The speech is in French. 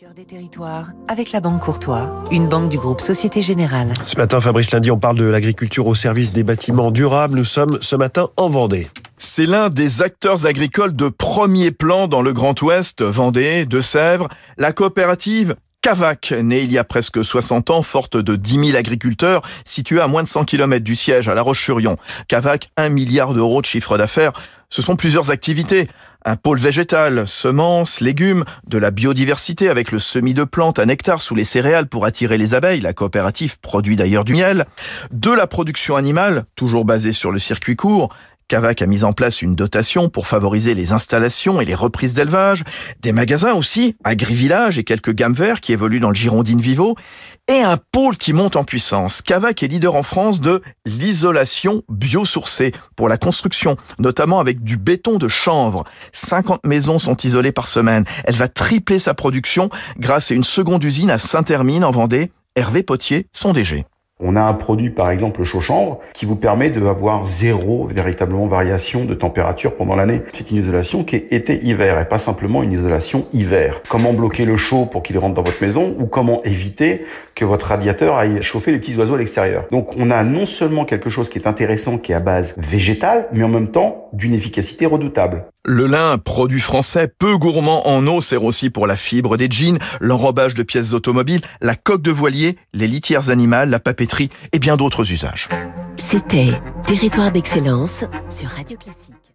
Cœur des territoires, avec la Banque Courtois, une banque du groupe Société Générale. Ce matin, Fabrice Lundi, on parle de l'agriculture au service des bâtiments durables. Nous sommes ce matin en Vendée. C'est l'un des acteurs agricoles de premier plan dans le Grand Ouest, Vendée, Deux-Sèvres, la coopérative Cavac, née il y a presque 60 ans, forte de 10 000 agriculteurs, située à moins de 100 km du siège, à La Roche-sur-Yon. Cavac, 1 milliard d'euros de chiffre d'affaires. Ce sont plusieurs activités. Un pôle végétal, semences, légumes, de la biodiversité avec le semis de plantes à nectar sous les céréales pour attirer les abeilles. La coopérative produit d'ailleurs du miel. De la production animale, toujours basée sur le circuit court. Cavac a mis en place une dotation pour favoriser les installations et les reprises d'élevage, des magasins aussi, Agri-Village et quelques gammes verts qui évoluent dans le Girondine Vivo, et un pôle qui monte en puissance. Cavac est leader en France de l'isolation biosourcée pour la construction, notamment avec du béton de chanvre. 50 maisons sont isolées par semaine. Elle va tripler sa production grâce à une seconde usine à Saint-Hermine en Vendée. Hervé Potier, son DG. On a un produit, par exemple, le chaud-chambre, qui vous permet d'avoir zéro véritablement variation de température pendant l'année. C'est une isolation qui est été-hiver et pas simplement une isolation hiver. Comment bloquer le chaud pour qu'il rentre dans votre maison ou comment éviter que votre radiateur aille chauffer les petits oiseaux à l'extérieur? Donc on a non seulement quelque chose qui est intéressant, qui est à base végétale, mais en même temps d'une efficacité redoutable. Le lin, produit français peu gourmand en eau, sert aussi pour la fibre des jeans, l'enrobage de pièces automobiles, la coque de voilier, les litières animales, la papeterie et bien d'autres usages. C'était Territoire d'excellence sur Radio Classique.